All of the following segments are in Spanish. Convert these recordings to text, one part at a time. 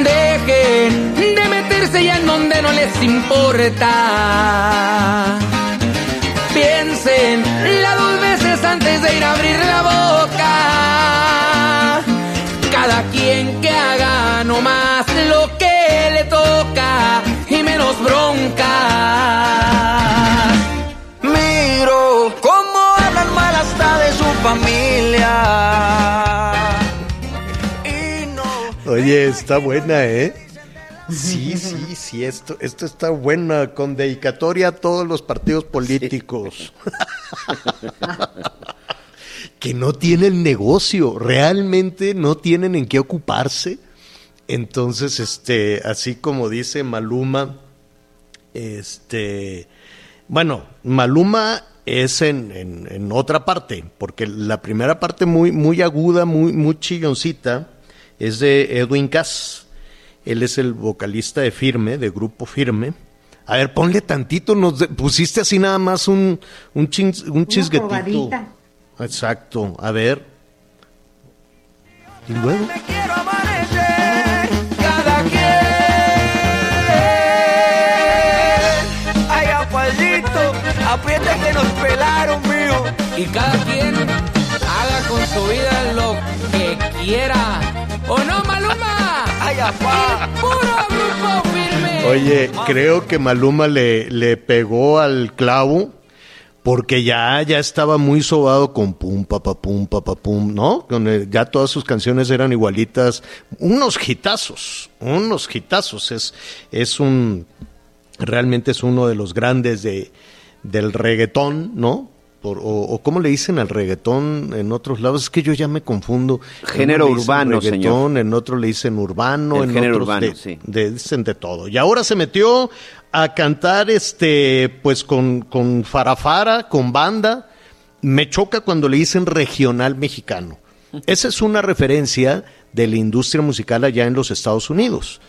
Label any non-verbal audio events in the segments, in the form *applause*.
Dejen de meterse ya en donde no les importa. Oye, está buena, ¿eh? Sí, sí, sí, esto, esto está buena, con dedicatoria a todos los partidos políticos. que no tienen negocio, realmente no tienen en qué ocuparse. Entonces, este, así como dice Maluma, este, bueno, Maluma es en, en- en otra parte, porque la primera parte muy, muy aguda, muy, muy chilloncita, es de Edwin Cass. Él es el vocalista de Firme, de Grupo Firme. A ver, ponle tantito, nos de- pusiste así nada más un, un, un chisguetito. probadita. Exacto, a ver. Y luego. Me quiero amanecer cada quien. Ay, apallito, aprieta que nos pelaron, mío. Y cada quien con su vida lo que quiera. ¿O no, Maluma? Ay, apá. Puro grupo firme. Oye, creo que Maluma le, le pegó al clavo porque ya, ya estaba muy sobado con pum, pa, pum, pa, pum, ¿no? Con el- ya todas sus canciones eran igualitas. Unos hitazos, unos hitazos. Es, es un, realmente es uno de los grandes de, del reggaetón, ¿no? Por- o, o cómo le dicen al reggaetón en otros lados, es que yo ya me confundo. Género urbano, reggaetón, En otro le dicen urbano, El en género otros urbano, de- sí. de- dicen de todo. Y ahora se metió a cantar este, pues con, con farafara, con banda. Me choca cuando le dicen regional mexicano. *laughs* Esa es una referencia de la industria musical allá en los Estados Unidos.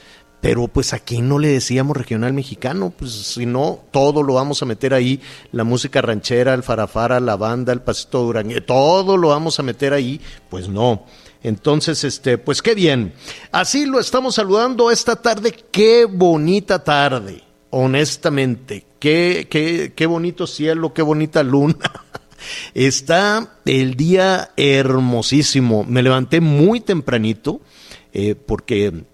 Pero pues aquí no le decíamos regional mexicano, pues si no, todo lo vamos a meter ahí, la música ranchera, el farafara, la banda, el pasito durangue, todo lo vamos a meter ahí, pues no. Entonces, este, pues qué bien. Así lo estamos saludando esta tarde, qué bonita tarde, honestamente, qué, qué, qué bonito cielo, qué bonita luna. *laughs* Está el día hermosísimo. Me levanté muy tempranito eh, porque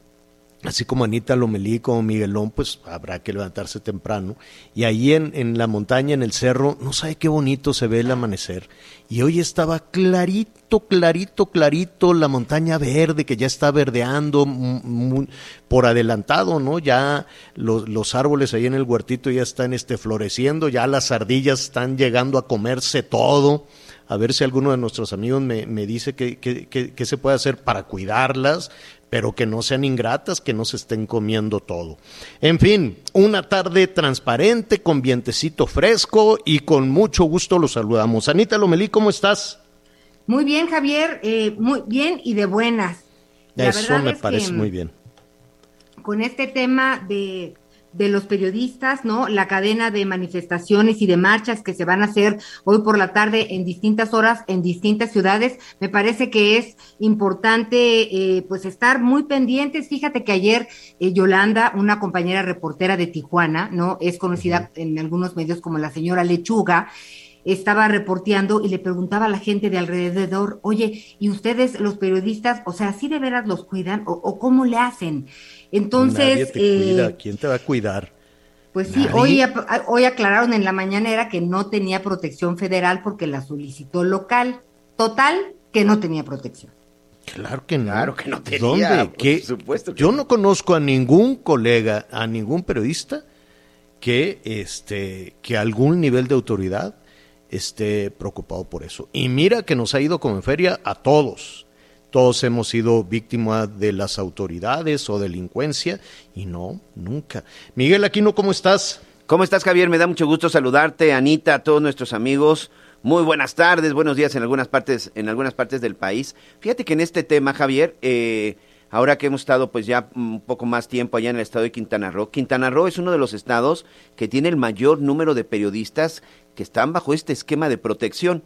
así como Anita Lomelí, como Miguelón, pues habrá que levantarse temprano. Y ahí en, en la montaña, en el cerro, no sabe qué bonito se ve el amanecer. Y hoy estaba clarito, clarito, clarito la montaña verde que ya está verdeando por adelantado, ¿no? Ya los, los árboles ahí en el huertito ya están este, floreciendo, ya las ardillas están llegando a comerse todo a ver si alguno de nuestros amigos me, me dice qué se puede hacer para cuidarlas, pero que no sean ingratas, que no se estén comiendo todo. En fin, una tarde transparente, con vientecito fresco y con mucho gusto los saludamos. Anita Lomelí, ¿cómo estás? Muy bien, Javier, eh, muy bien y de buenas. La Eso me parece muy bien. Con este tema de, de los periodistas, ¿no? La cadena de manifestaciones y de marchas que se van a hacer hoy por la tarde en distintas horas, en distintas ciudades, me parece que es importante, eh, pues, estar muy pendientes. Fíjate que ayer eh, Yolanda, una compañera reportera de Tijuana, ¿no? Es conocida en algunos medios como la señora Lechuga, estaba reporteando y le preguntaba a la gente de alrededor, oye, ¿y ustedes los periodistas, o sea, sí de veras los cuidan o, o cómo le hacen? Entonces, Nadie te eh, cuida. ¿Quién te va a cuidar? pues sí, hoy, ap- hoy aclararon en la mañanera que no tenía protección federal porque la solicitó local. Total, que no tenía protección. Claro que no. Claro que no tenía, ¿Dónde? por ¿Qué? supuesto que Yo no. no conozco a ningún colega, a ningún periodista que este que algún nivel de autoridad esté preocupado por eso. Y mira que nos ha ido como en feria a todos. Todos hemos sido víctimas de las autoridades o delincuencia y no, nunca. Miguel Aquino, ¿cómo estás? ¿Cómo estás, Javier? Me da mucho gusto saludarte, Anita, a todos nuestros amigos. Muy buenas tardes, buenos días en algunas partes, en algunas partes del país. Fíjate que en este tema, Javier, eh, ahora que hemos estado pues ya un poco más tiempo allá en el estado de Quintana Roo, Quintana Roo es uno de los estados que tiene el mayor número de periodistas que están bajo este esquema de protección.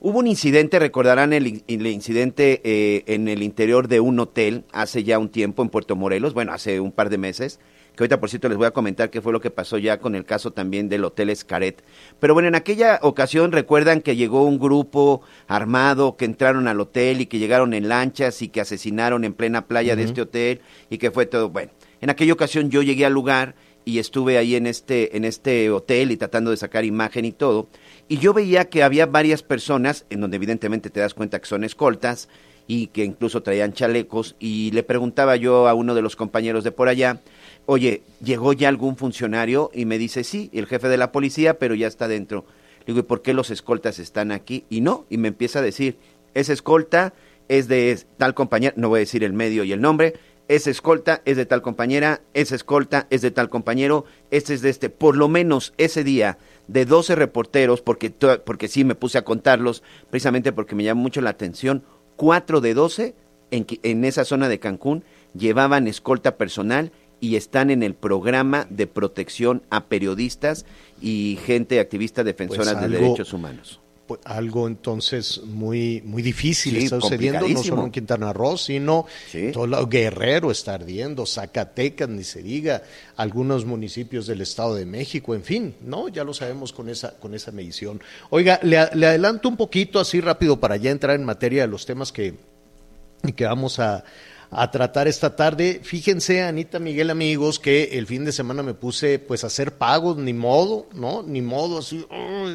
Hubo un incidente, recordarán el, incidente eh, en el interior de un hotel hace ya un tiempo en Puerto Morelos, bueno, hace un par de meses, que ahorita por cierto les voy a comentar qué fue lo que pasó ya con el caso también del Hotel Escaret. Pero bueno, en aquella ocasión recuerdan que llegó un grupo armado que entraron al hotel y que llegaron en lanchas y que asesinaron en plena playa de este hotel y que fue todo, bueno, en aquella ocasión yo llegué al lugar y estuve ahí en este, en este hotel y tratando de sacar imagen y todo. Y yo veía que había varias personas, en donde evidentemente te das cuenta que son escoltas y que incluso traían chalecos. Y le preguntaba yo a uno de los compañeros de por allá, oye, ¿llegó ya algún funcionario? Y me dice, sí, el jefe de la policía, pero ya está dentro. Le digo, ¿y por qué los escoltas están aquí? Y no, y me empieza a decir, esa escolta es de tal compañera, no voy a decir el medio y el nombre, esa escolta es de tal compañera, esa escolta es de tal compañero, este es de este. Por lo menos ese día, de 12 reporteros, porque, porque sí me puse a contarlos, precisamente porque me llamó mucho la atención, cuatro de 12 en, en esa zona de Cancún llevaban escolta personal y están en el programa de protección a periodistas y gente activista defensora Pues de derechos humanos. Pues algo entonces muy muy difícil Sí, está sucediendo, no solo en Quintana Roo, sino Sí. todo lado. Guerrero está ardiendo, Zacatecas, ni se diga, algunos municipios del Estado de México, en fin, no, ya lo sabemos con esa, con esa medición. Oiga, le, le adelanto un poquito así rápido para ya entrar en materia de los temas que, que vamos a, a tratar esta tarde. Fíjense, Anita Miguel, amigos, que el fin de semana me puse pues a hacer pagos, ni modo, ¿no? Ni modo, así,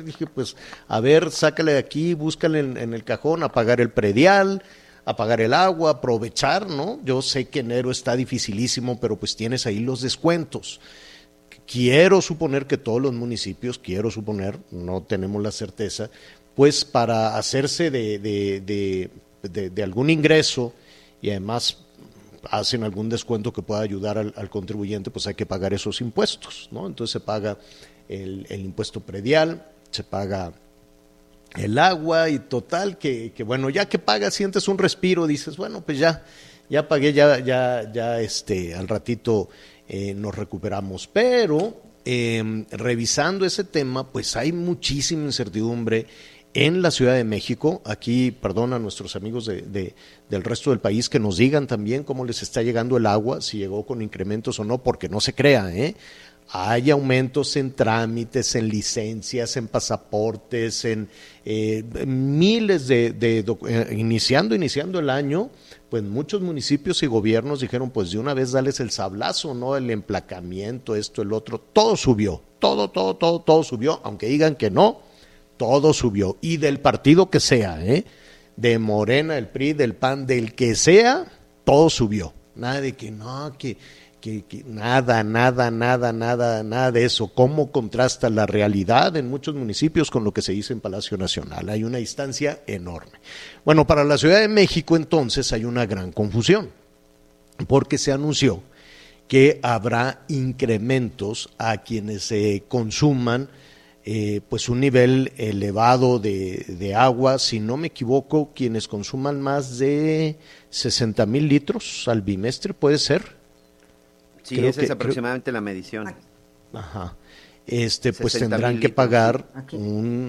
dije pues, a ver, sácale de aquí, búscale en, el cajón, apagar el predial, apagar el agua, aprovechar, ¿no? Yo sé que enero está dificilísimo, pero pues tienes ahí los descuentos. Quiero suponer que todos los municipios, quiero suponer, no tenemos la certeza, pues para hacerse de, de, de- de algún ingreso y además hacen algún descuento que pueda ayudar al, contribuyente, pues hay que pagar esos impuestos, ¿no? Entonces se paga el, el impuesto predial, se paga el agua y total que, que, bueno, ya que pagas sientes un respiro, dices, bueno, pues ya, ya pagué, ya, ya, ya este, al ratito eh, nos recuperamos. Pero eh, revisando ese tema, pues hay muchísima incertidumbre en la Ciudad de México. Aquí, perdón a nuestros amigos de, de- del resto del país que nos digan también cómo les está llegando el agua, si llegó con incrementos o no, porque no se crea, ¿eh? Hay aumentos en trámites, en licencias, en pasaportes, en eh, miles de, eh, iniciando, iniciando el año, pues muchos municipios y gobiernos dijeron, pues de una vez dales el sablazo, ¿no? El emplacamiento, esto, el otro, todo subió, todo, todo, todo, todo subió, aunque digan que no, todo subió. Y del partido que sea, ¿eh? De Morena, el PRI, del PAN, del que sea, todo subió. Nada de que no, que, que, que nada, nada, nada, nada, nada de eso. ¿Cómo contrasta la realidad en muchos municipios con lo que se dice en Palacio Nacional? Hay una distancia enorme. Bueno, para la Ciudad de México entonces hay una gran confusión, porque se anunció que habrá incrementos a quienes se consuman eh, pues un nivel elevado de, de agua, si no me equivoco, quienes consuman más de 60 mil litros al bimestre, ¿puede ser? Sí, Creo esa que- es aproximadamente la medición. Ajá. Este, pues 60,000 tendrán que pagar un,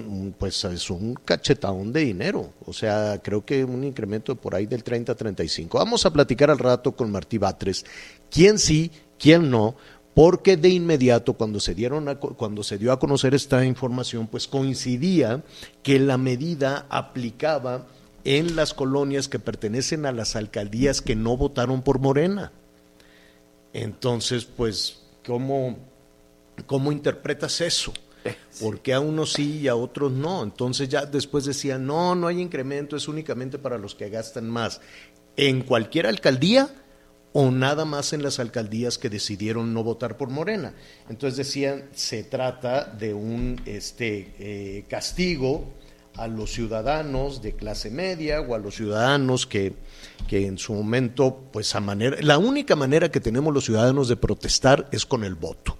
un, pues es un cachetadón de dinero. O sea, creo que un incremento de por ahí del 30 a 35. Vamos a platicar al rato con Martí Batres. ¿Quién sí, quién no? Porque de inmediato cuando se dieron a cuando se dio a conocer esta información, pues coincidía que la medida aplicaba en las colonias que pertenecen a las alcaldías que no votaron por Morena. Entonces, pues, ¿cómo, cómo interpretas eso? ¿Por qué a unos sí y a otros no? Entonces ya después decían, no, no hay incremento, es únicamente para los que gastan más. en cualquier alcaldía o nada más en las alcaldías que decidieron no votar por Morena. Entonces decían, se trata de un este, eh, castigo a los ciudadanos de clase media o a los ciudadanos que, que en su momento, pues a manera, la única manera que tenemos los ciudadanos de protestar es con el voto.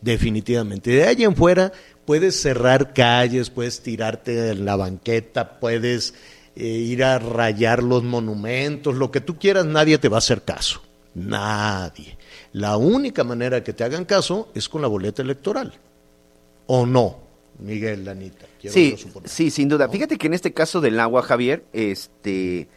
Definitivamente. De ahí en fuera puedes cerrar calles, puedes tirarte en la banqueta, puedes eh, ir a rayar los monumentos, lo que tú quieras, nadie te va a hacer caso. Nadie. La única manera que te hagan caso es con la boleta electoral. ¿O no, Miguel Lanita? Sí, sí, sin duda. Fíjate que en este caso del agua, Javier, este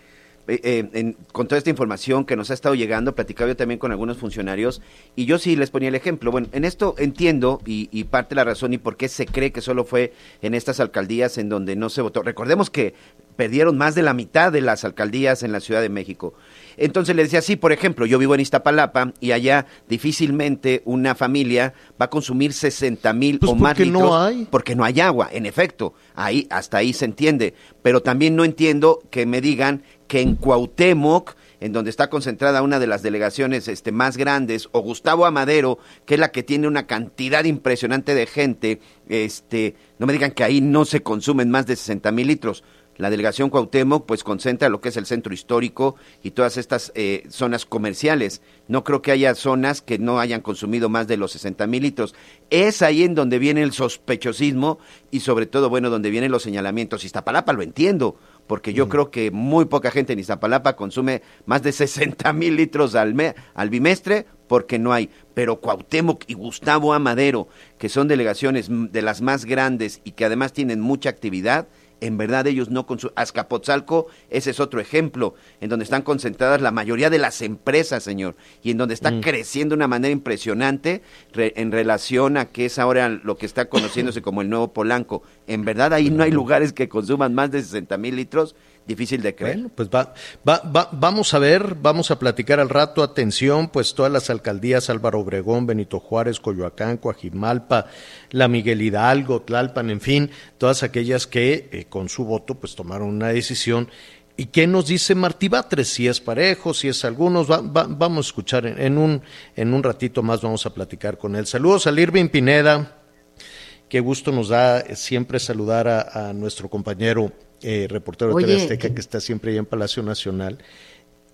eh, eh, con toda esta información que nos ha estado llegando, platicaba yo también con algunos funcionarios y yo sí les ponía el ejemplo. Bueno, en esto entiendo y, y, parte de la razón y por qué se cree que solo fue en estas alcaldías en donde no se votó. Recordemos que perdieron más de la mitad de las alcaldías en la Ciudad de México. Entonces le decía, sí, por ejemplo, yo vivo en Iztapalapa y allá difícilmente una familia va a consumir 60 mil pues o más litros. no hay. Porque no hay agua, en efecto. Ahí, hasta ahí se entiende. Pero también no entiendo que me digan que en Cuauhtémoc, en donde está concentrada una de las delegaciones este, más grandes, o Gustavo Amadero, que es la que tiene una cantidad impresionante de gente, este, no me digan que ahí no se consumen más de 60 mil litros. La delegación Cuauhtémoc pues concentra lo que es el centro histórico y todas estas eh, zonas comerciales. No creo que haya zonas que no hayan consumido más de los 60 mil litros. Es ahí en donde viene el sospechosismo y sobre todo, bueno, donde vienen los señalamientos. Iztapalapa lo entiendo, porque yo creo que muy poca gente en Iztapalapa consume más de 60 mil litros al, me al bimestre porque no hay. Pero Cuauhtémoc y Gustavo Amadero, que son delegaciones de las más grandes y que además tienen mucha actividad, en verdad ellos no consumen. Azcapotzalco, ese es otro ejemplo, en donde están concentradas la mayoría de las empresas, señor, y en donde está mm. creciendo de una manera impresionante re, en relación a que es ahora lo que está conociéndose como el nuevo Polanco. En verdad ahí no hay lugares que consuman más de 60 mil litros difícil de creer. Bueno, pues va, va, va, vamos a ver, vamos a platicar al rato, atención, pues todas las alcaldías, Álvaro Obregón, Benito Juárez, Coyoacán, Coajimalpa, La Miguel Hidalgo, Tlalpan, en fin, todas aquellas que eh, con su voto pues tomaron una decisión. ¿Y qué nos dice Martí Batres? Si es parejo, si es algunos, va, va, vamos a escuchar en, un, en un ratito más, vamos a platicar con él. Saludos a Irving Pineda, qué gusto nos da siempre saludar a nuestro compañero eh, reportero Oye, de TV Azteca que está siempre ahí en Palacio Nacional.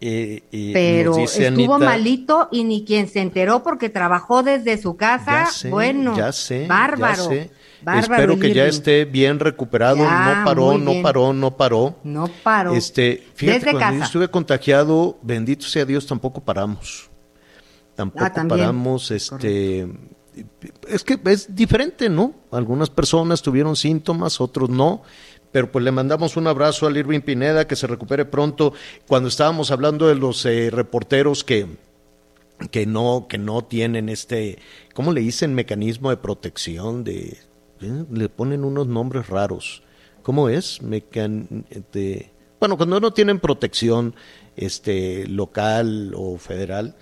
Eh, y pero nos dice estuvo Anita, malito y ni quien se enteró porque trabajó desde su casa. Ya sé, bueno, ya sé, bárbaro. ya sé. bárbaro Espero que ya esté bien recuperado. Ya, no paró, no paró, no paró. No paró. Este, fíjate, Desde cuando yo casa. estuve contagiado, bendito sea Dios, tampoco paramos. Tampoco Ah, paramos, este, es que es diferente, ¿no? Algunas personas tuvieron síntomas, otros no. Pero pues le mandamos un abrazo al Irving Pineda, que se recupere pronto. Cuando estábamos hablando de los eh, reporteros que, que no, que no tienen este, ¿cómo le dicen? Mecanismo de protección, de, eh, le ponen unos nombres raros. ¿Cómo es? Bueno, cuando no tienen protección este, local o federal,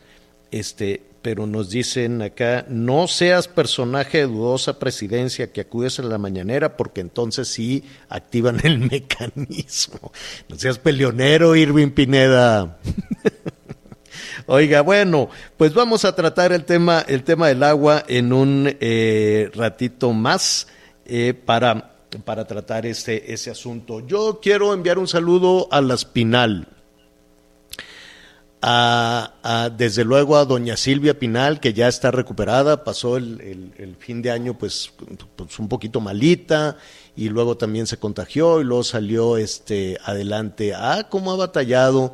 este, pero nos dicen acá, no seas personaje de dudosa presidencia que acudes a la mañanera, porque entonces sí activan el *laughs* mecanismo. No seas peleonero, Irving Pineda. *laughs* Oiga, bueno, pues vamos a tratar el tema, el tema del agua en un eh, ratito más eh, para, para tratar este, ese asunto. Yo quiero enviar un saludo a la Espinal. A, a, desde luego a doña Silvia Pinal, que ya está recuperada, pasó el, el, el, fin de año pues, pues un poquito malita y luego también se contagió y luego salió este adelante. Ah, cómo ha batallado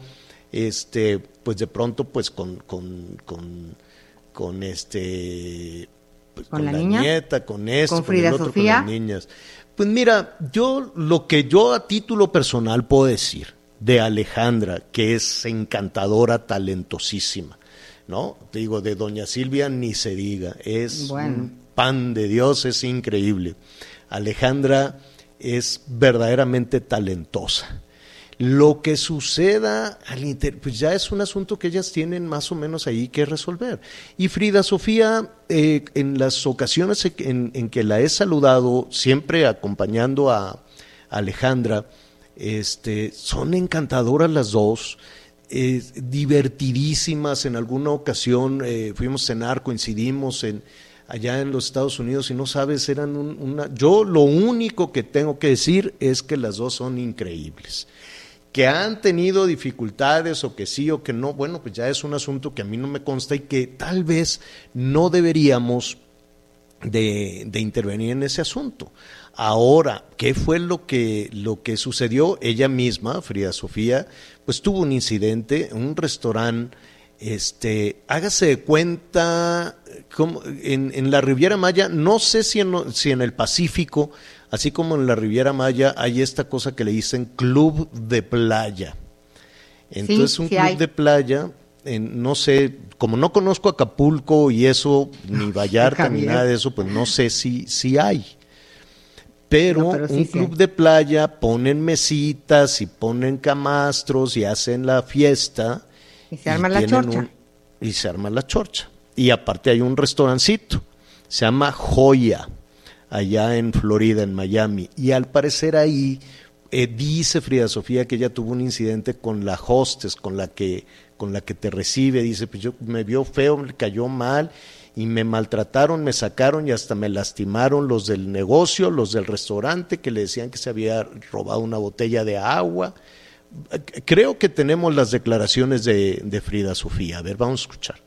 este pues de pronto pues con con, con, con este pues, ¿Con con, la la, niña? nieta, con esto, ¿Con con el Frida otro, Sofía? con las niñas. Pues mira, yo lo que yo a título personal puedo decir de Alejandra, que es encantadora, talentosísima, ¿no? Te digo, de Doña Silvia ni se diga, es Bueno. un pan de Dios, es increíble. Alejandra es verdaderamente talentosa. Lo que suceda al inter pues ya es un asunto que ellas tienen más o menos ahí que resolver. Y Frida Sofía, eh, en las ocasiones en, en, que la he saludado, siempre acompañando a Alejandra, este, son encantadoras las dos, eh, divertidísimas. En alguna ocasión eh, fuimos a cenar, coincidimos en, allá en los Estados Unidos y no sabes, eran una... Yo lo único que tengo que decir es que las dos son increíbles. Que han tenido dificultades o que sí o que no, bueno, pues ya es un asunto que a mí no me consta y que tal vez no deberíamos de, de intervenir en ese asunto. Ahora, ¿qué fue lo que, lo que sucedió? Ella misma, Frida Sofía, pues tuvo un incidente en un restaurante, este, hágase de cuenta, como en, en, la Riviera Maya, no sé si en, si en el Pacífico, así como en la Riviera Maya, hay esta cosa que le dicen club de playa. Entonces, Sí, un sí club hay. de playa, no sé, como no conozco Acapulco y eso, ni *laughs* Vallarta, ni nada de eso, pues no sé si, si hay. Pero, No, pero sí, un club de playa ponen mesitas y ponen camastros y hacen la fiesta. Y se arma la chorcha. un- y se arma la chorcha. Y aparte hay un restaurancito, se llama Joya, allá en Florida, en Miami. Y al parecer ahí eh, dice Frida Sofía que ella tuvo un incidente con la hostess, con la que, con la que te recibe. Dice, pues yo me vio feo, me cayó mal y me maltrataron, me sacaron y hasta me lastimaron los del negocio, los del restaurante, que le decían que se había robado una botella de agua. Creo que tenemos las declaraciones de, de Frida Sofía. A ver, vamos a escuchar.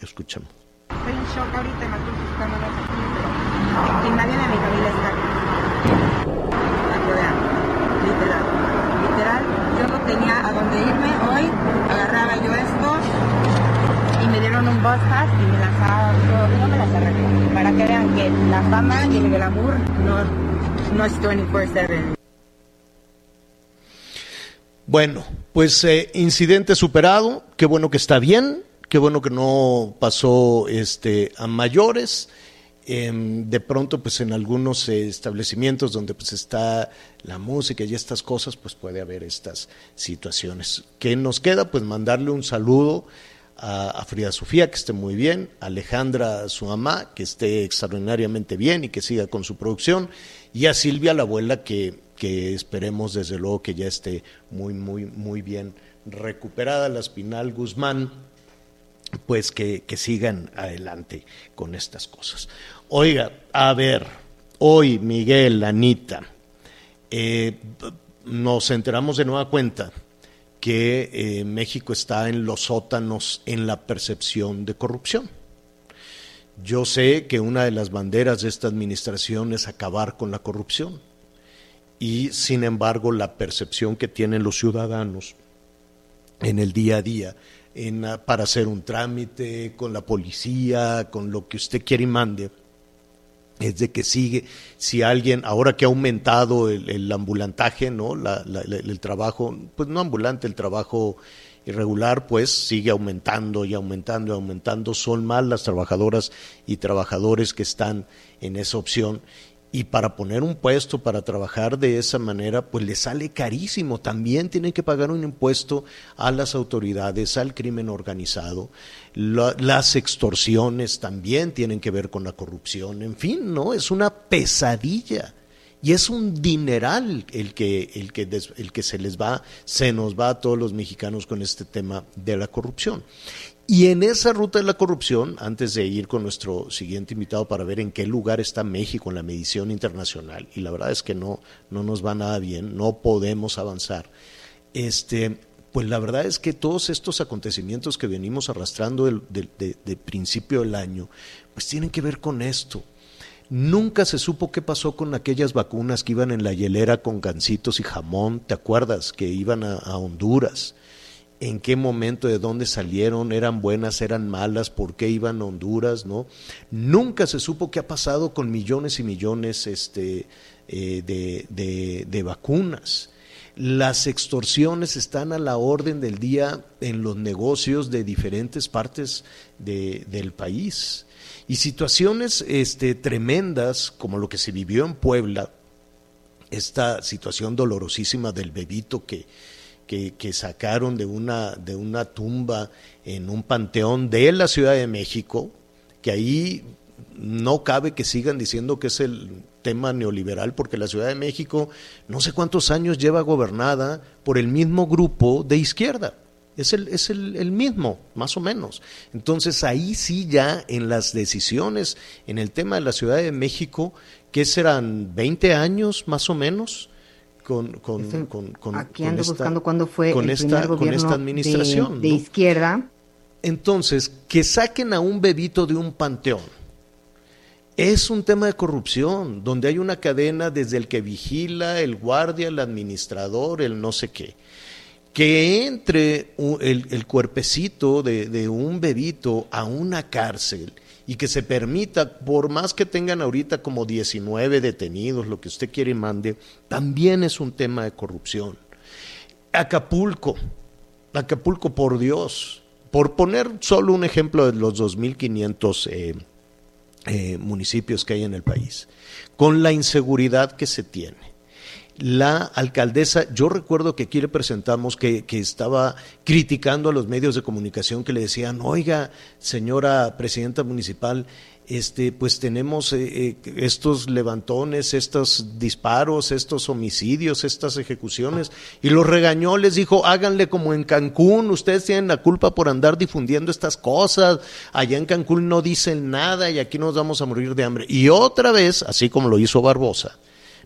Escuchamos. Estoy en shock ahorita y me estoy buscando pero sin nadie de mi familia está aquí. Aquí vean, literal. Literal, yo no tenía a dónde irme hoy, y me dieron un bus pass y me las arreglé. Para que vean que la fama y el glamour no, no es 24-7. Bueno, pues eh, incidente superado, qué bueno que está bien, qué bueno que no pasó este, a mayores. Em, de pronto, pues en algunos eh, establecimientos donde pues está la música y estas cosas, pues puede haber estas situaciones. ¿Qué nos queda? Pues mandarle un saludo a, Frida Sofía, que esté muy bien, a Alejandra, su mamá, que esté extraordinariamente bien y que siga con su producción, y a Silvia, la abuela, que, que esperemos desde luego que ya esté muy, muy, muy bien recuperada, la Espinal Guzmán, pues que, que sigan adelante con estas cosas. Oiga, a ver, hoy Miguel, Anita, eh, nos enteramos de nueva cuenta que eh, México está en los sótanos en la percepción de corrupción. Yo sé que una de las banderas de esta administración es acabar con la corrupción y sin embargo la percepción que tienen los ciudadanos en el día a día en, ah, para hacer un trámite con la policía, con lo que usted quiere y mande, es de que sigue, si alguien, ahora que ha aumentado el, ambulantaje, ¿no? La- la- el trabajo, pues no ambulante, el trabajo irregular, pues sigue aumentando y aumentando y aumentando. Son más las trabajadoras y trabajadores que están en esa opción. Y para poner un puesto, para trabajar de esa manera, pues le sale carísimo. También tienen que pagar un impuesto a las autoridades, al crimen organizado. La- las extorsiones también tienen que ver con la corrupción. En fin, ¿no? Es una pesadilla. Y es un dineral el que, el que, des- el que se les va, se nos va a todos los mexicanos con este tema de la corrupción. Y en esa ruta de la corrupción, antes de ir con nuestro siguiente invitado para ver en qué lugar está México en la medición internacional, y la verdad es que no, no nos va nada bien, no podemos avanzar, este, pues la verdad es que todos estos acontecimientos que venimos arrastrando del, de, principio del año, pues tienen que ver con esto. Nunca se supo qué pasó con aquellas vacunas que iban en la hielera con gancitos y jamón, ¿te acuerdas? Que iban a Honduras. ¿En qué momento, de dónde salieron? ¿Eran buenas, eran malas? ¿Por qué iban a Honduras? ¿no? Nunca se supo qué ha pasado con millones y millones este, eh, de, de- de vacunas. Las extorsiones están a la orden del día en los negocios de diferentes partes de- del país. Y situaciones este, tremendas, como lo que se vivió en Puebla, esta situación dolorosísima del bebito que, que, sacaron de una, de una tumba en un panteón de la Ciudad de México, que ahí no cabe que sigan diciendo que es el tema neoliberal, porque la Ciudad de México no sé cuántos años lleva gobernada por el mismo grupo de izquierda. es el, es el, el, mismo, más o menos. Entonces ahí sí ya en las decisiones, en el tema de la Ciudad de México, que serán 20 años más o menos, con, con, Estoy- con, con- Aquí ando esta- buscando cuándo fue con el esta, primer con gobierno esta administración. de, de ¿no? izquierda. Entonces, que saquen a un bebito de un panteón es un tema de corrupción, donde hay una cadena desde el que vigila, el guardia, el administrador, el no sé qué. Que entre el, el cuerpecito de, de un bebito a una cárcel y que se permita, por más que tengan ahorita como 19 detenidos, lo que usted quiere y mande, también es un tema de corrupción. Acapulco, Acapulco, por Dios, por poner solo un ejemplo de los 2.500 eh, eh, municipios que hay en el país, con la inseguridad que se tiene. La alcaldesa, yo recuerdo que aquí le presentamos que, que estaba criticando a los medios de comunicación que le decían, oiga, señora presidenta municipal, este, pues tenemos eh, eh, estos levantones, estos disparos, estos homicidios, estas ejecuciones, y los regañó, les dijo, háganle como en Cancún, ustedes tienen la culpa por andar difundiendo estas cosas, allá en Cancún no dicen nada y aquí nos vamos a morir de hambre. Y otra vez, así como lo hizo Barbosa,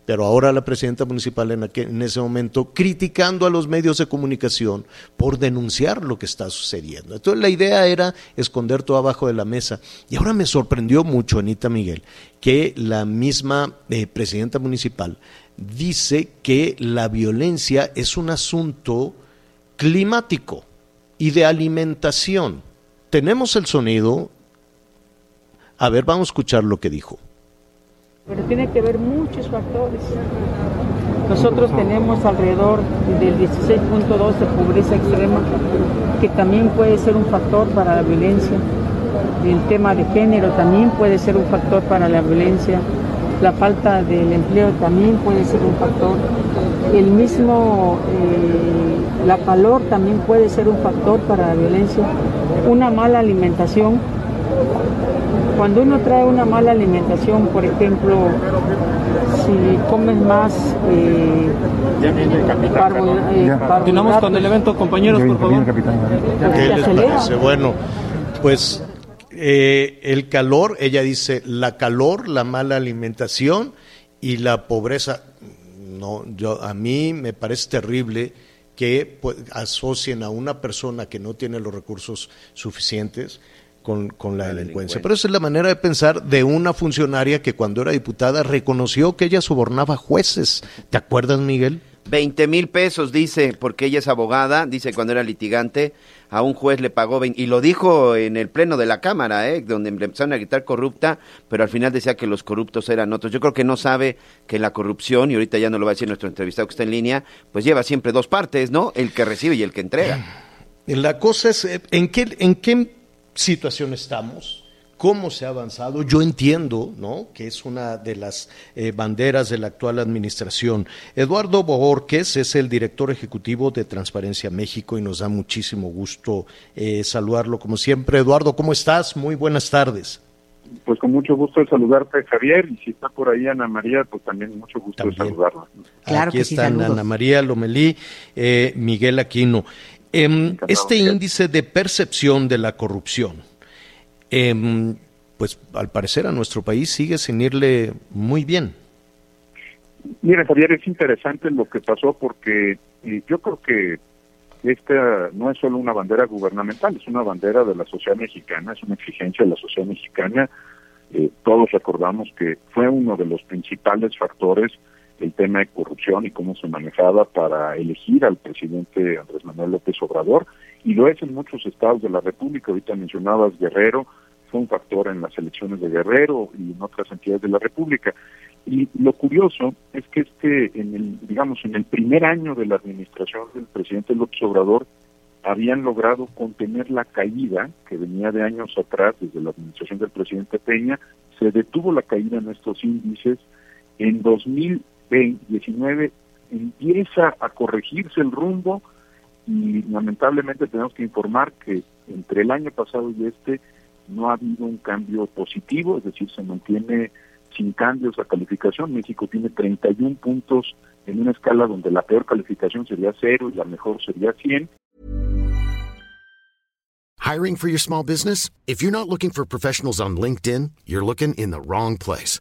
pero ahora la presidenta municipal en, en ese momento criticando a los medios de comunicación por denunciar lo que está sucediendo. Entonces la idea era esconder todo abajo de la mesa. Y ahora me sorprendió mucho, Anita Miguel, que la misma eh, presidenta municipal dice que la violencia es un asunto climático y de alimentación. Tenemos el sonido. A ver, vamos a escuchar lo que dijo. Pero tiene que ver muchos factores. Nosotros tenemos alrededor del 16.2 de pobreza extrema, que también puede ser un factor para la violencia. El tema de género también puede ser un factor para la violencia. La falta del empleo también puede ser un factor. El mismo, eh, la calor también puede ser un factor para la violencia. Una mala alimentación cuando uno trae una mala alimentación, por ejemplo, si comes más eh, carbo- eh, Continuamos con el evento, compañeros, por favor. ¿Qué les parece? Bueno, pues eh, el calor, ella dice, la calor, la mala alimentación y la pobreza. No, yo a mí me parece terrible que pues, asocien a una persona que no tiene los recursos suficientes con, con la delincuencia. Pero esa es la manera de pensar de una funcionaria que cuando era diputada reconoció que ella sobornaba jueces. ¿Te acuerdas, Miguel? 20 mil pesos, dice, porque ella es abogada, dice cuando era litigante, a un juez le pagó 20, y lo dijo en el pleno de la Cámara, ¿eh? donde le empezaron a gritar corrupta, pero al final decía que los corruptos eran otros. Yo creo que no sabe que la corrupción, y ahorita ya no lo va a decir nuestro entrevistado que está en línea, pues lleva siempre dos partes, ¿no? El que recibe y el que entrega. La cosa es, eh, ¿en qué, en qué situación estamos? ¿Cómo se ha avanzado? Yo entiendo, ¿no? Que es una de las eh, banderas de la actual administración. Eduardo Bohorques es el director ejecutivo de Transparencia México y nos da muchísimo gusto eh, saludarlo como siempre. Eduardo, ¿cómo estás? Muy buenas tardes. Pues con mucho gusto de saludarte, Javier, y si está por ahí Ana María, pues también mucho gusto de saludarla. Aquí están Ana María Lomelí, eh, Miguel Aquino. Em, este índice de percepción de la corrupción, em, pues al parecer a nuestro país sigue sin irle muy bien. Mira, Javier, es interesante lo que pasó porque eh, yo creo que esta no es solo una bandera gubernamental, es una bandera de la sociedad mexicana, es una exigencia de la sociedad mexicana. Eh, todos recordamos que fue uno de los principales factores el tema de corrupción y cómo se manejaba para elegir al presidente Andrés Manuel López Obrador, y lo es en muchos estados de la República. Ahorita mencionabas Guerrero, fue un factor en las elecciones de Guerrero y en otras entidades de la República. Y lo curioso es que este, en el, digamos, en el primer año de la administración del presidente López Obrador, habían logrado contener la caída que venía de años atrás, desde la administración del presidente Peña, se detuvo la caída en estos índices. En 2019 empieza a corregirse el rumbo y lamentablemente tenemos que informar que entre el año pasado y este no ha habido un cambio positivo, es decir, se mantiene sin cambios la calificación. México tiene 31 puntos en una escala donde la peor calificación sería cero y la mejor sería 100. Hiring for your small business? If you're not looking for professionals on LinkedIn, you're looking in the wrong place.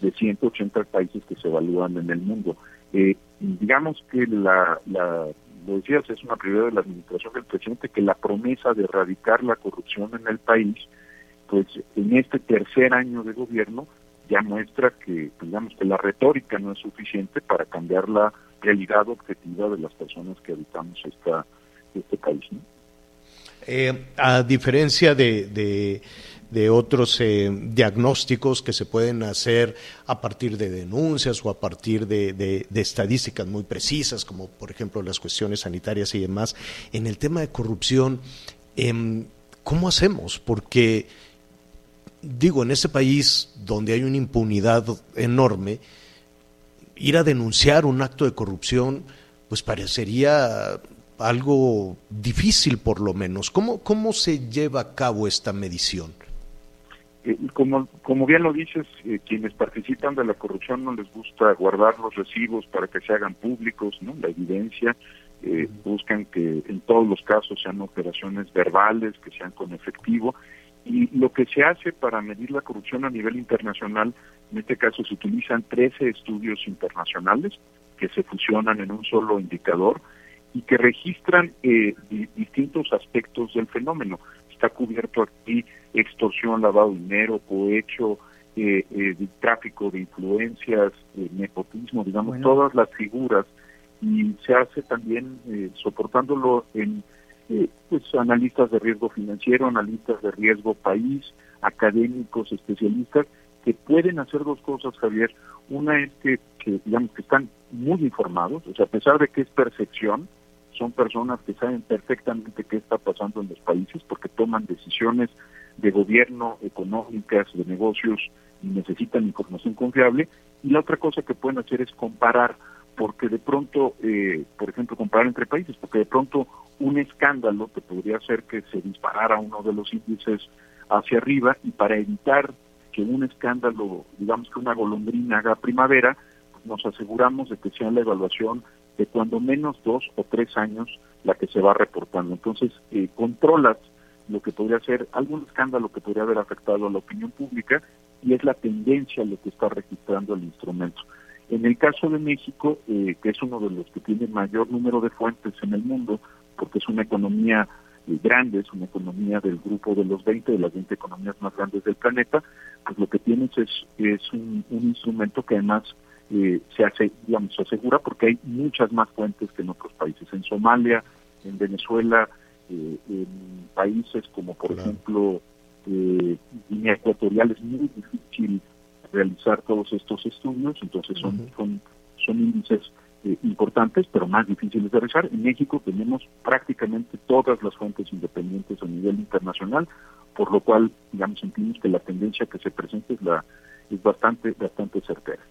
de 180 países que se evalúan en el mundo. Eh, digamos que la, la, lo decías, es una prioridad de la administración del presidente que la promesa de erradicar la corrupción en el país, pues en este tercer año de gobierno ya muestra que, digamos, que la retórica no es suficiente para cambiar la realidad objetiva de las personas que habitamos esta, este país. ¿no? Eh, a diferencia de, de, de otros eh, diagnósticos que se pueden hacer a partir de denuncias o a partir de, de, estadísticas muy precisas, como por ejemplo las cuestiones sanitarias y demás, en el tema de corrupción, eh, ¿cómo hacemos? Porque digo, en este país donde hay una impunidad enorme, ir a denunciar un acto de corrupción, pues parecería algo difícil por lo menos. ¿Cómo, cómo se lleva a cabo esta medición? Eh, como, como bien lo dices, eh, quienes participan de la corrupción no les gusta guardar los recibos para que se hagan públicos, ¿no? La evidencia, eh, buscan que en todos los casos sean operaciones verbales, que sean con efectivo, y lo que se hace para medir la corrupción a nivel internacional, en este caso se utilizan 13 estudios internacionales que se fusionan en un solo indicador y que registran eh, distintos aspectos del fenómeno. Está cubierto aquí extorsión, lavado de dinero, cohecho, eh, eh, tráfico de influencias, eh, nepotismo, digamos, bueno. todas las figuras. Y se hace también eh, soportándolo en eh, pues analistas de riesgo financiero, analistas de riesgo país, académicos, especialistas, que pueden hacer dos cosas, Javier. Una es que, que, digamos que están muy informados, o sea, a pesar de que es percepción, son personas que saben perfectamente qué está pasando en los países porque toman decisiones de gobierno, económicas, de negocios y necesitan información confiable. Y la otra cosa que pueden hacer es comparar, porque de pronto, eh, por ejemplo, comparar entre países, porque de pronto un escándalo que podría hacer que se disparara uno de los índices hacia arriba y para evitar que un escándalo, digamos que una golondrina haga primavera, nos aseguramos de que sea la evaluación de cuando menos dos o tres años la que se va reportando. Entonces, eh, controlas lo que podría ser algún escándalo que podría haber afectado a la opinión pública y es la tendencia lo que está registrando el instrumento. En el caso de México, eh, que es uno de los que tiene mayor número de fuentes en el mundo, porque es una economía eh, grande, es una economía del grupo de los 20, de las 20 economías más grandes del planeta, pues lo que tienes es, es un, un instrumento que además eh, se hace, digamos, se asegura porque hay muchas más fuentes que en otros países. En Somalia, en Venezuela, eh, en países como por claro. ejemplo eh, Guinea Ecuatorial es muy difícil realizar todos estos estudios, entonces son, uh -huh. son, son índices eh, importantes, pero más difíciles de realizar. En México tenemos prácticamente todas las fuentes independientes a nivel internacional, por lo cual, digamos, sentimos que la tendencia que se presenta es, la, es bastante, bastante certera.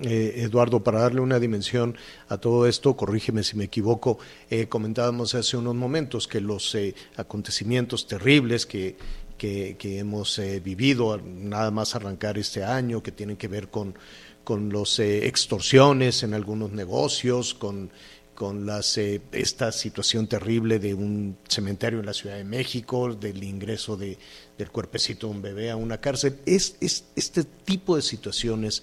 Eh, Eduardo, para darle una dimensión a todo esto, corrígeme si me equivoco, eh, comentábamos hace unos momentos que los eh, acontecimientos terribles que, que, hemos vivido, nada más arrancar este año, que tienen que ver con, con las extorsiones en algunos negocios, con, con las, esta situación terrible de un cementerio en la Ciudad de México, del ingreso de, del cuerpecito de un bebé a una cárcel, es, es este tipo de situaciones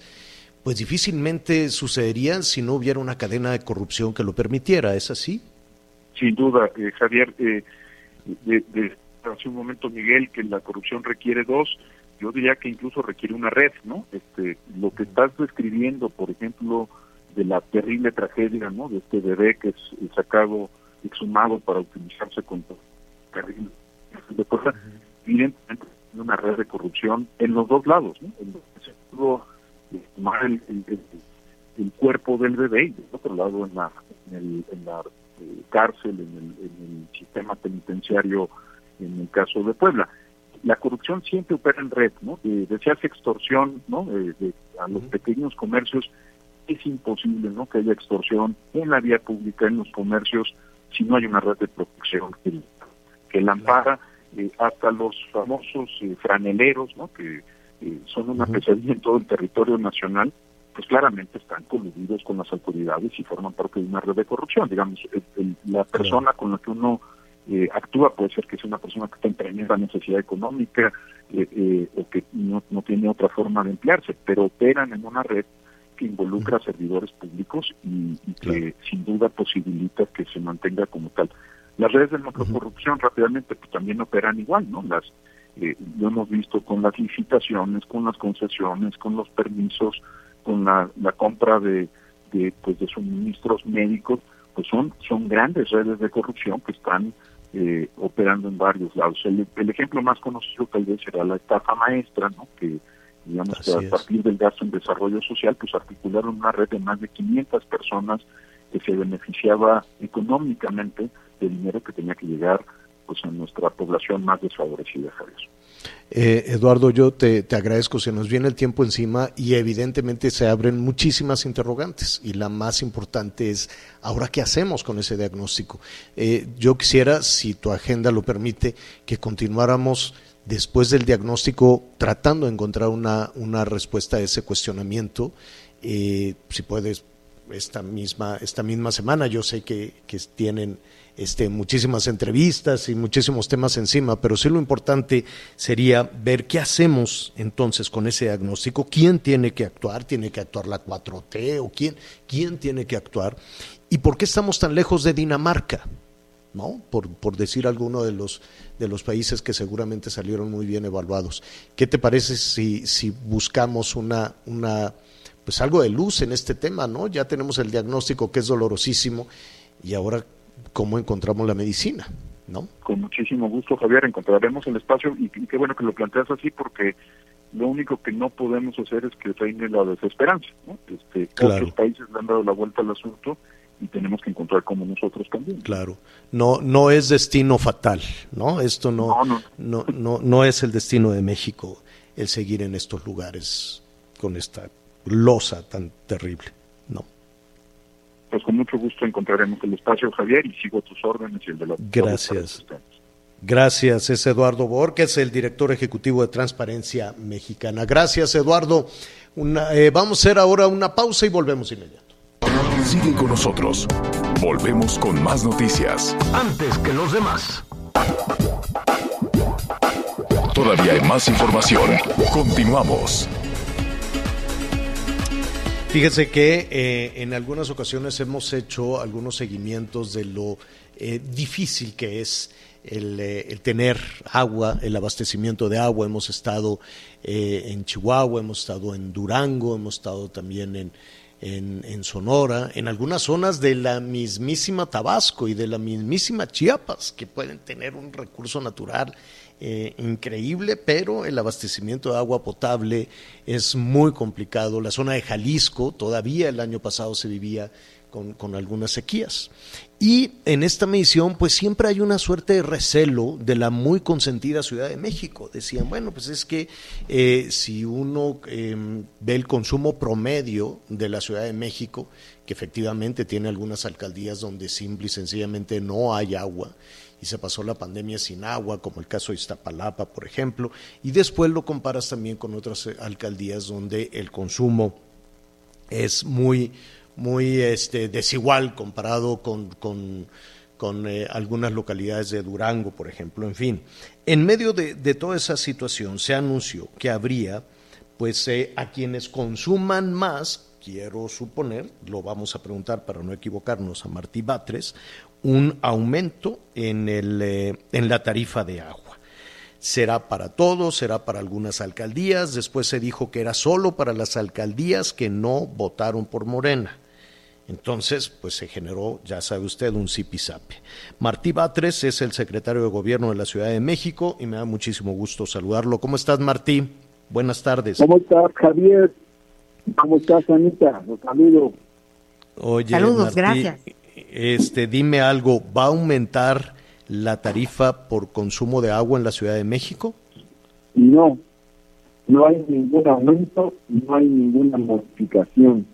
pues difícilmente sucederían si no hubiera una cadena de corrupción que lo permitiera, ¿es así? Sin duda, eh, Javier, eh, de, de, hace un momento Miguel, que la corrupción requiere dos, yo diría que incluso requiere una red, ¿no? Este, lo que estás describiendo, por ejemplo, de la terrible tragedia, ¿no? De este bebé que es sacado, exhumado para utilizarse contra terrible de cosas, evidentemente una red de corrupción en los dos lados, ¿no? En los, tomar el, el, el, cuerpo del bebé y del otro lado en la, en el, en la eh, cárcel, en el, en el, sistema penitenciario en el caso de Puebla. La corrupción siempre opera en red, ¿no? Eh, desearse extorsión, ¿no? Eh, de- a los pequeños comercios es imposible, ¿no? Que haya extorsión en la vía pública, en los comercios, si no hay una red de protección que, que la ampara, eh, hasta los famosos franeleros, ¿no? Que eh, son una pesadilla en todo el territorio nacional, pues claramente están coludidos con las autoridades y forman parte de una red de corrupción. Digamos, el- el- la persona con la que uno eh, actúa puede ser que sea una persona que está en tremenda necesidad económica eh, eh, o que no, no tiene otra forma de emplearse, pero operan en una red que involucra a servidores públicos y, y que sin duda posibilita que se mantenga como tal. Las redes de macrocorrupción rápidamente pues, también operan igual, ¿no? Las eh, lo hemos visto con las licitaciones, con las concesiones, con los permisos, con la, la compra de, de, pues, de suministros médicos, pues son, son grandes redes de corrupción que están eh, operando en varios lados. El, el ejemplo más conocido tal vez será la estafa maestra, ¿no? que digamos que a partir del gasto en desarrollo social, pues articularon una red de más de 500 personas que se beneficiaba económicamente de dinero que tenía que llegar pues a nuestra población más desfavorecida, Javier. Eh, Eduardo, yo te, te agradezco, se nos viene el tiempo encima y evidentemente se abren muchísimas interrogantes y la más importante es, ¿ahora qué hacemos con ese diagnóstico? Eh, yo quisiera, si tu agenda lo permite, que continuáramos después del diagnóstico tratando de encontrar una, una respuesta a ese cuestionamiento. Eh, si puedes, esta misma, esta misma semana, yo sé que, que tienen este, muchísimas entrevistas y muchísimos temas encima, pero sí lo importante sería ver qué hacemos entonces con ese diagnóstico, quién tiene que actuar, tiene que actuar la 4T o quién, quién tiene que actuar y por qué estamos tan lejos de Dinamarca. ¿no? Por, por decir alguno de los, de los países que seguramente salieron muy bien evaluados. ¿Qué te parece si, si buscamos una, una, pues algo de luz en este tema, ¿no? Ya tenemos el diagnóstico que es dolorosísimo y ahora cómo encontramos la medicina, ¿no? Con muchísimo gusto, Javier, encontraremos el espacio y, y qué bueno que lo planteas así porque lo único que no podemos hacer es que reine la desesperanza. ¿no? Este, Claro. Otros países le han dado la vuelta al asunto y tenemos que encontrar como nosotros también. Claro. No, no es destino fatal, ¿no? Esto no, No, no, no, no es el destino de México el seguir en estos lugares con esta losa tan terrible, ¿no? Pues con mucho gusto encontraremos el espacio, Javier, y sigo tus órdenes y el de la Gracias. Gracias, es Eduardo Borges, el director ejecutivo de Transparencia Mexicana. Gracias, Eduardo. Una, eh, vamos a hacer ahora una pausa y volvemos inmediato. Sigue con nosotros. Volvemos con más noticias. Antes que los demás. Todavía hay más información. Continuamos. Fíjese que eh, en algunas ocasiones hemos hecho algunos seguimientos de lo eh, difícil que es el, eh, el, tener agua, el abastecimiento de agua. Hemos estado en Chihuahua, hemos estado en Durango, hemos estado también en, en, Sonora, en algunas zonas de la mismísima Tabasco y de la mismísima Chiapas, que pueden tener un recurso natural eh, increíble, pero el abastecimiento de agua potable es muy complicado. La zona de Jalisco, todavía el año pasado se vivía con, con, algunas sequías. Y en esta medición, pues siempre hay una suerte de recelo de la muy consentida Ciudad de México. Decían, bueno, pues es que eh, si uno eh, ve el consumo promedio de la Ciudad de México, que efectivamente tiene algunas alcaldías donde simple y sencillamente no hay agua, y se pasó la pandemia sin agua, como el caso de Iztapalapa, por ejemplo, y después lo comparas también con otras alcaldías donde el consumo es muy, muy este, desigual comparado con, con, con eh, algunas localidades de Durango, por ejemplo. En fin, en medio de, de toda esa situación se anunció que habría, pues, eh, a quienes consuman más, quiero suponer, lo vamos a preguntar para no equivocarnos a Martí Batres, un aumento en, el, eh, en la tarifa de agua. Será para todos, será para algunas alcaldías, después se dijo que era solo para las alcaldías que no votaron por Morena. Entonces, pues se generó, ya sabe usted, un zipizape. Martí Batres es el secretario de Gobierno de la Ciudad de México y me da muchísimo gusto saludarlo. ¿Cómo estás, Martí? Buenas tardes. ¿Cómo estás, Javier? ¿Cómo estás, Anita? Los saludo. Oye, Saludos, Martí, gracias. Este, dime algo, ¿va a aumentar la tarifa por consumo de agua en la Ciudad de México? No, no hay ningún aumento, no hay ninguna modificación.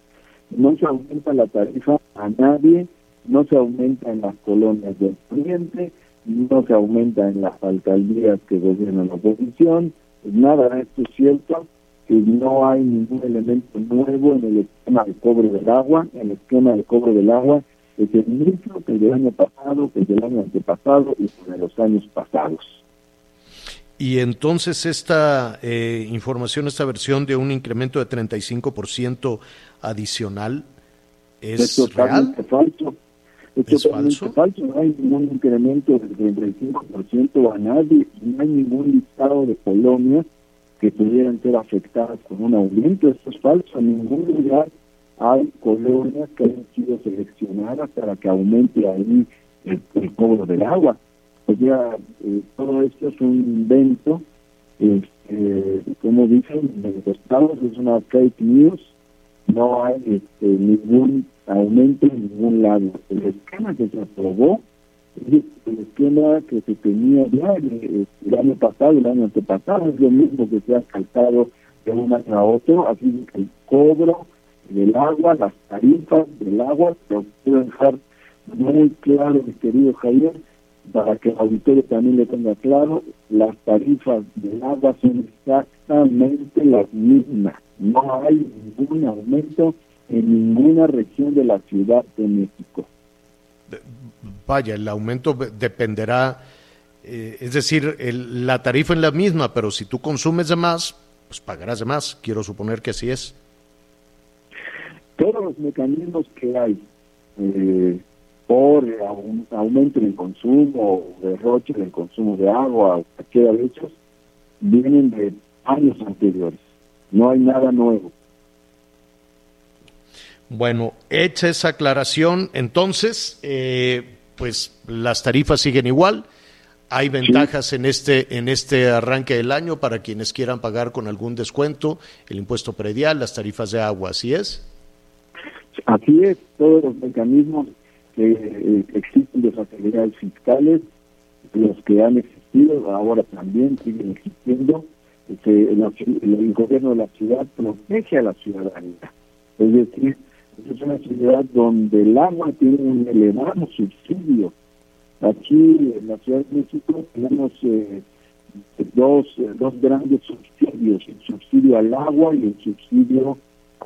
No se aumenta la tarifa a nadie, no se aumenta en las colonias del Oriente, no se aumenta en las alcaldías que gobiernan la oposición, nada de esto es cierto, que no hay ningún elemento nuevo en el esquema de cobro del agua, el esquema de cobro del agua es el mismo que el del año pasado, que el año antepasado y que de los años pasados. Y entonces esta eh, información, esta versión de un incremento de 35% adicional, ¿es, es totalmente real? falso. Es, ¿Es totalmente falso? falso. No hay ningún incremento del 35% a nadie. No hay ningún listado de colonias que pudieran ser afectadas con un aumento. Esto es falso. En ningún lugar hay colonias que hayan sido seleccionadas para que aumente ahí el, cobro del agua. O sea, eh, todo esto es un invento. Este, como dicen en los estados, es una fake news. No hay este, ningún aumento en ningún lado. El esquema que se aprobó el esquema que se tenía ya el, el año pasado, el año antepasado, es lo mismo que se ha calcado de un año a otro, así que el cobro del agua, las tarifas del agua, lo quiero dejar muy claro, mi querido Javier, para que el auditorio también le tenga claro, las tarifas del agua son exactamente las mismas. No hay ningún aumento en ninguna región de la Ciudad de México. Vaya, el aumento dependerá, eh, es decir, el- la tarifa es la misma, pero si tú consumes de más, pues pagarás de más. Quiero suponer que así es. Todos los mecanismos que hay eh, por aum- aumento en el consumo derroche en el consumo de agua o cualquiera de ellos vienen de años anteriores. No hay nada nuevo. Bueno, hecha esa aclaración, entonces, eh, pues las tarifas siguen igual. Hay ventajas en este en este arranque del año para quienes quieran pagar con algún descuento el impuesto predial, las tarifas de agua, ¿así es? Así es, todos los mecanismos que eh, existen de facilidades fiscales, los que han existido, ahora también siguen existiendo, que la ci- el gobierno de la ciudad protege a la ciudadanía. Es decir, es una ciudad donde el agua tiene un elevado subsidio. Aquí en la Ciudad de México tenemos eh, dos, dos grandes subsidios, el subsidio al agua y el subsidio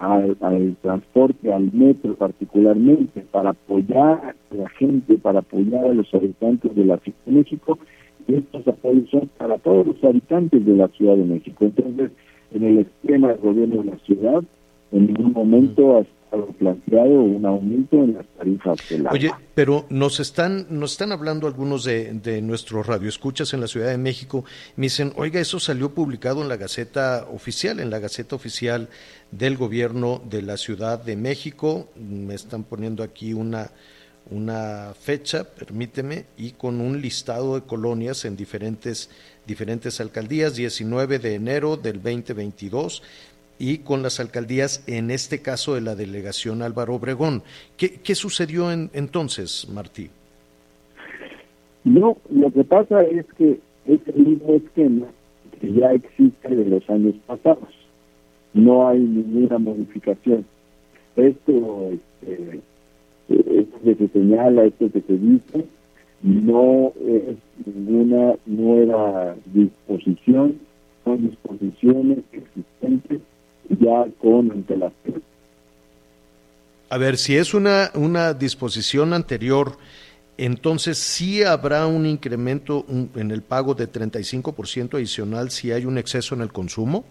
al, al transporte, al metro particularmente, para apoyar a la gente, para apoyar a los habitantes de la Ciudad de México. Y estos apoyos son para todos los habitantes de la Ciudad de México. Entonces, en el esquema del gobierno de la ciudad, en ningún momento ha estado planteado un aumento en las tarifas del agua. Oye, pero nos están, nos están hablando algunos de, de nuestros radioescuchas en la Ciudad de México. Me dicen, oiga, eso salió publicado en la Gaceta Oficial, en la Gaceta Oficial del Gobierno de la Ciudad de México. Me están poniendo aquí una, una fecha, permíteme, y con un listado de colonias en diferentes, diferentes alcaldías, 19 de enero del 2022 y con las alcaldías, en este caso de la delegación Álvaro Obregón. ¿Qué, qué sucedió en, entonces, Martí? No, lo que pasa es que es el mismo esquema que ya existe de los años pasados. No hay ninguna modificación. Esto, este, esto que se señala, esto que se dice, no es ninguna nueva disposición, son disposiciones existentes ya con antelación. A ver, si es una, una disposición anterior, entonces sí habrá un incremento en el pago de 35% adicional si hay un exceso en el consumo.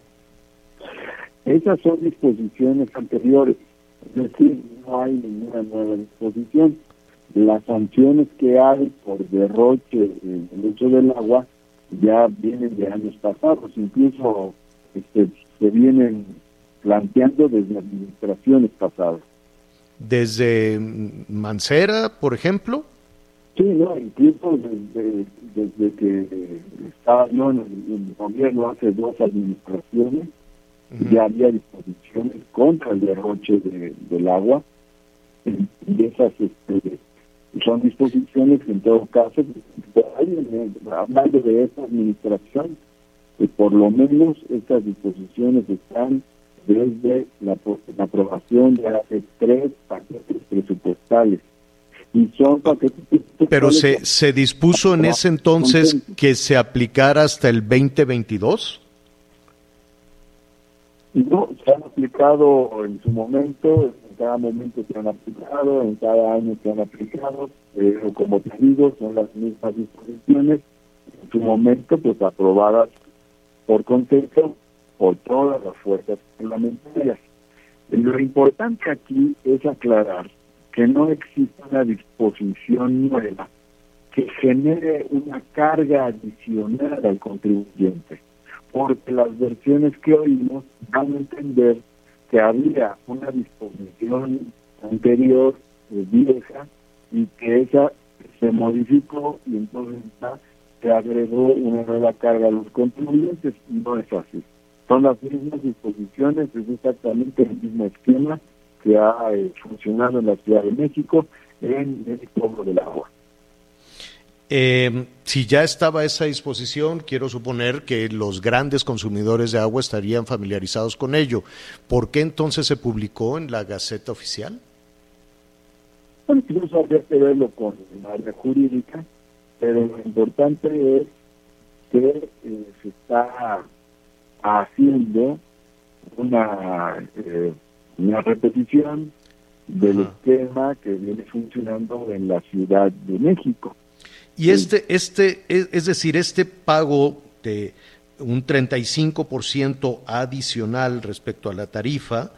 Esas son disposiciones anteriores, es decir, no hay ninguna nueva disposición. Las sanciones que hay por derroche en el uso del agua ya vienen de años pasados, incluso este, se vienen planteando desde administraciones pasadas. Desde mm, Mancera, por ejemplo. Sí, no, incluso desde, desde que estaba yo en el, en el gobierno hace dos administraciones, ya había disposiciones contra el derroche de- del agua y esas este, Son disposiciones que en todo caso, hablando de esta administración, que por lo menos estas disposiciones están desde la, la aprobación de hace tres paquetes presupuestales. Y son paquetes Pero se, se dispuso en ese entonces que se aplicara hasta el 2022. No, se han aplicado en su momento, en cada momento se han aplicado, en cada año se han aplicado, pero como te digo, son las mismas disposiciones, en su momento pues aprobadas por consenso por todas las fuerzas parlamentarias. Lo importante aquí es aclarar que no existe una disposición nueva que genere una carga adicional al contribuyente porque las versiones que oímos van a entender que había una disposición anterior eh, vieja y que esa se modificó y entonces se agregó una nueva carga a los contribuyentes no es así. Son las mismas disposiciones, es exactamente el mismo esquema que ha eh, funcionado en la Ciudad de México en el cobro del agua. Eh, si ya estaba esa disposición, quiero suponer que los grandes consumidores de agua estarían familiarizados con ello. ¿Por qué entonces se publicó en la Gaceta Oficial? Bueno, incluso habría que verlo con la área jurídica, pero lo importante es que eh, se está haciendo una, eh, una repetición del esquema que viene funcionando en la Ciudad de México. Y este, este, es decir, este pago de un 35% adicional respecto a la tarifa,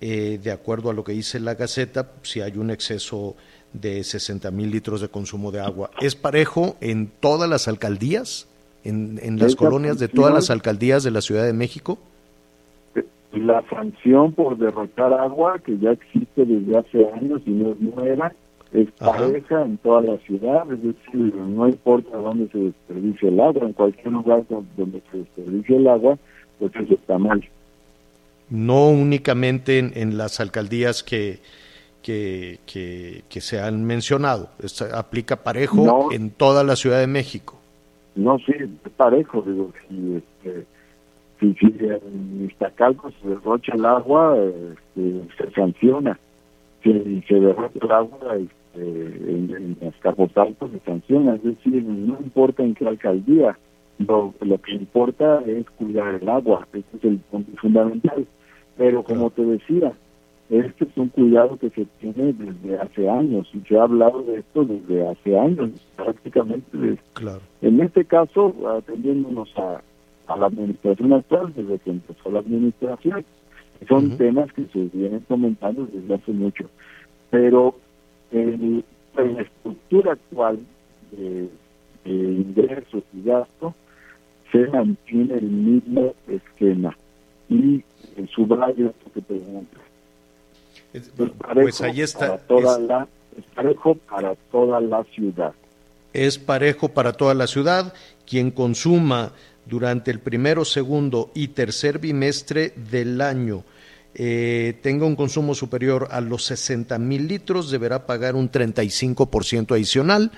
eh, de acuerdo a lo que dice la Gaceta, si hay un exceso de 60 mil litros de consumo de agua, ¿es parejo en todas las alcaldías, en, en las colonias de todas las alcaldías de la Ciudad de México? La sanción por derrotar agua, que ya existe desde hace años y no es nueva, es pareja en toda la ciudad, es decir, no importa dónde se desperdicie el agua, en cualquier lugar donde se desperdicie el agua, pues eso está mal. No únicamente en, las alcaldías que, que, que, se han mencionado, aplica parejo en toda la Ciudad de México. No, sí, es parejo, digo, si, este, si, si en Iztacalco se derrocha el agua, este, se sanciona. Si se derrota el agua, este, en, en se sanciona, es decir, no importa en qué alcaldía, lo, lo que importa es cuidar el agua, ese es el punto fundamental. Pero como te decía, este es un cuidado que se tiene desde hace años y se ha hablado de esto desde hace años, prácticamente. Claro. En este caso, atendiéndonos a, a la administración actual, desde que empezó la administración, son temas que se vienen comentando desde hace mucho. Pero en, la estructura actual de, ingresos y gastos se mantiene el mismo esquema. Y subrayo esto que pregunta. Es, pues ahí está. toda la, es parejo para toda la ciudad. Es parejo para toda la ciudad. Quien consuma durante el primero, segundo y tercer bimestre del año eh, tenga un consumo superior a los 60 mil litros, deberá pagar un 35% adicional.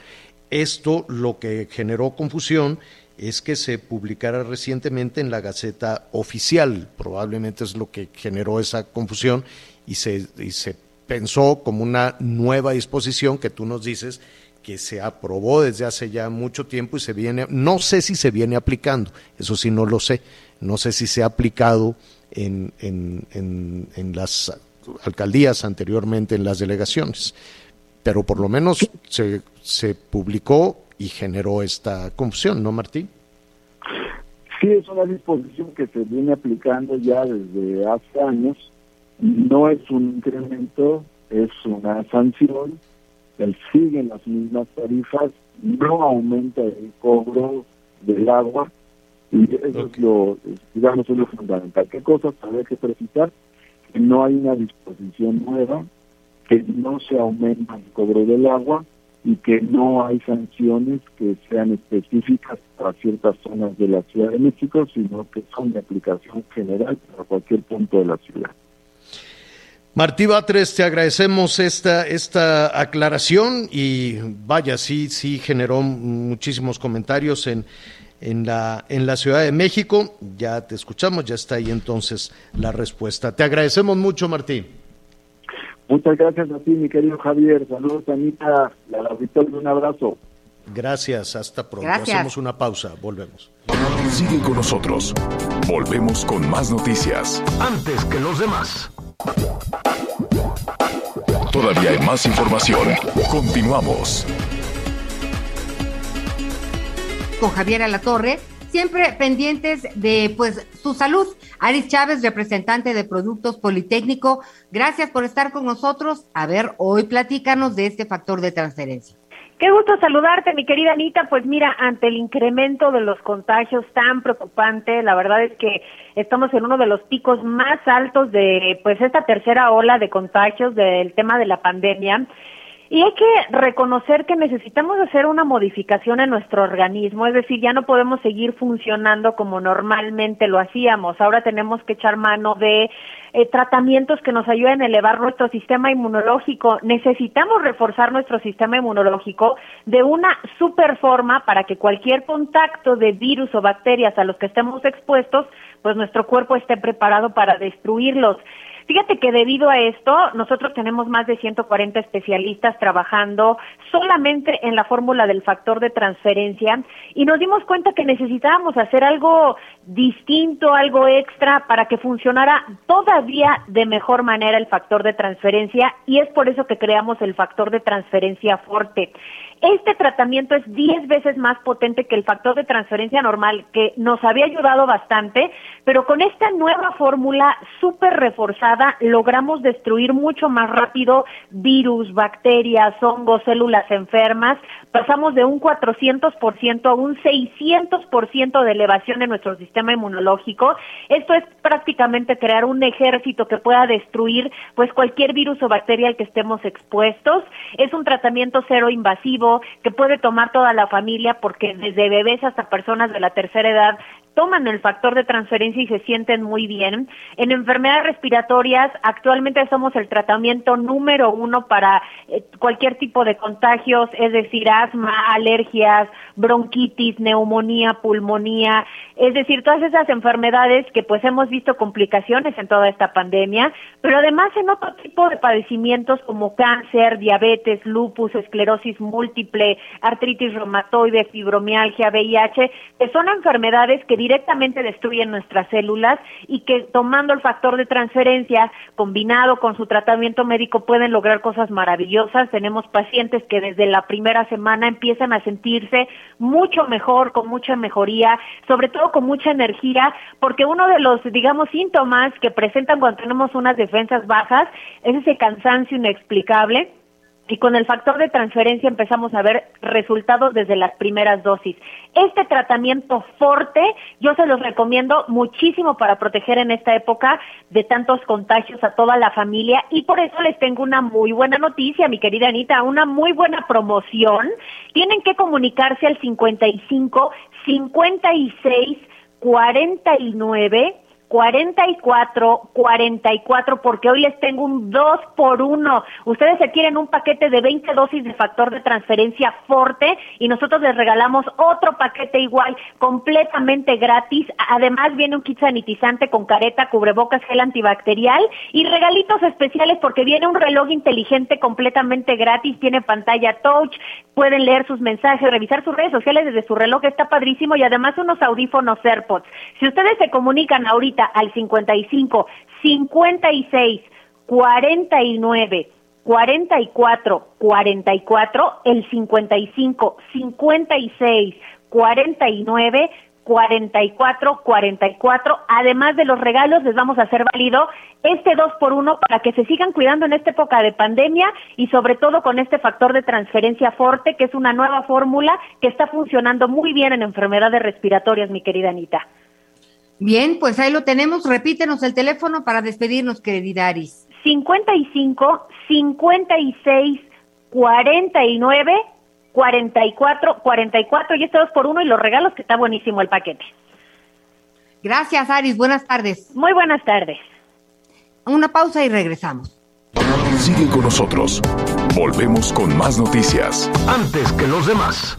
Esto lo que generó confusión es que se publicara recientemente en la Gaceta Oficial. Probablemente es lo que generó esa confusión y se, y se pensó como una nueva disposición que tú nos dices que se aprobó desde hace ya mucho tiempo y se viene, no sé si se viene aplicando, eso sí no lo sé, no sé si se ha aplicado en, en, en, las alcaldías anteriormente, en las delegaciones. Pero por lo menos se, se publicó y generó esta confusión, ¿no, Martín? Sí, es una disposición que se viene aplicando ya desde hace años. No es un incremento, es una sanción. Él sigue en las mismas tarifas, no aumenta el cobro del agua, y eso es lo, digamos, es lo fundamental. ¿Qué cosas habría que precisar? Que no hay una disposición nueva, que no se aumenta el cobro del agua y que no hay sanciones que sean específicas para ciertas zonas de la Ciudad de México, sino que son de aplicación general para cualquier punto de la ciudad. Martí Batres, te agradecemos esta, esta aclaración y vaya, sí, sí generó muchísimos comentarios en, en, la, en la Ciudad de México. Ya te escuchamos, ya está ahí entonces la respuesta. Te agradecemos mucho, Martí. Muchas gracias a ti, mi querido Javier. Saludos, Anita. La auditorio, un abrazo. Gracias, hasta pronto. Gracias. Hacemos una pausa, volvemos. Sigue con nosotros. Volvemos con más noticias. Antes que los demás. Todavía hay más información. Continuamos. con Javier Alatorre, siempre pendientes de pues su salud. Aris Chávez, representante de Productos Politécnico, gracias por estar con nosotros. A ver, hoy platícanos de este factor de transferencia. Qué gusto saludarte, mi querida Anita. Pues mira, ante el incremento de los contagios tan preocupante, la verdad es que estamos en uno de los picos más altos de pues esta tercera ola de contagios del tema de la pandemia. Y hay que reconocer que necesitamos hacer una modificación en nuestro organismo, es decir, ya no podemos seguir funcionando como normalmente lo hacíamos. Ahora tenemos que echar mano de eh, tratamientos que nos ayuden a elevar nuestro sistema inmunológico. Necesitamos reforzar nuestro sistema inmunológico de una super forma para que cualquier contacto de virus o bacterias a los que estemos expuestos, pues nuestro cuerpo esté preparado para destruirlos. Fíjate que debido a esto, nosotros tenemos más de 140 especialistas trabajando solamente en la fórmula del factor de transferencia y nos dimos cuenta que necesitábamos hacer algo distinto, algo extra para que funcionara todavía de mejor manera el factor de transferencia y es por eso que creamos el factor de transferencia fuerte. Este tratamiento es 10 veces más potente que el factor de transferencia normal, que nos había ayudado bastante, pero con esta nueva fórmula súper reforzada logramos destruir mucho más rápido virus, bacterias, hongos, células enfermas. Pasamos de un 400% a un 600% de elevación de nuestro sistema inmunológico. Esto es prácticamente crear un ejército que pueda destruir pues cualquier virus o bacteria al que estemos expuestos. Es un tratamiento cero invasivo que puede tomar toda la familia porque desde bebés hasta personas de la tercera edad toman el factor de transferencia y se sienten muy bien. En enfermedades respiratorias, actualmente somos el tratamiento número uno para eh, cualquier tipo de contagios, es decir, asma, alergias, bronquitis, neumonía, pulmonía, es decir, todas esas enfermedades que pues hemos visto complicaciones en toda esta pandemia, pero además en otro tipo de padecimientos como cáncer, diabetes, lupus, esclerosis múltiple, artritis reumatoide, fibromialgia, VIH, que son enfermedades que directamente destruyen nuestras células y que tomando el factor de transferencia combinado con su tratamiento médico pueden lograr cosas maravillosas. Tenemos pacientes que desde la primera semana empiezan a sentirse mucho mejor, con mucha mejoría, sobre todo con mucha energía, porque uno de los, digamos, síntomas que presentan cuando tenemos unas defensas bajas es ese cansancio inexplicable y con el factor de transferencia empezamos a ver resultados desde las primeras dosis. Este tratamiento fuerte yo se los recomiendo muchísimo para proteger en esta época de tantos contagios a toda la familia y por eso les tengo una muy buena noticia, mi querida Anita, una muy buena promoción. Tienen que comunicarse al 55 56 49 44, 44, porque hoy les tengo un 2 por 1. Ustedes se quieren un paquete de 20 dosis de factor de transferencia fuerte y nosotros les regalamos otro paquete igual, completamente gratis. Además viene un kit sanitizante con careta, cubrebocas, gel antibacterial y regalitos especiales porque viene un reloj inteligente completamente gratis, tiene pantalla touch, pueden leer sus mensajes, revisar sus redes sociales desde su reloj, está padrísimo y además unos audífonos AirPods. Si ustedes se comunican ahorita al 55 56 49 44 44 el 55 56 49 44 44. Además de los regalos, les vamos a hacer válido este 2 por 1 para que se sigan cuidando en esta época de pandemia y sobre todo con este factor de transferencia fuerte, que es una nueva fórmula que está funcionando muy bien en enfermedades respiratorias, mi querida Anita. Bien, pues ahí lo tenemos. Repítenos el teléfono para despedirnos, querida Aris. 55 56 49 44 44 y este 2 por 1 y los regalos que está buenísimo el paquete. Gracias, Aris. Buenas tardes. Muy buenas tardes. Una pausa y regresamos. Sigue con nosotros. Volvemos con más noticias. Antes que los demás.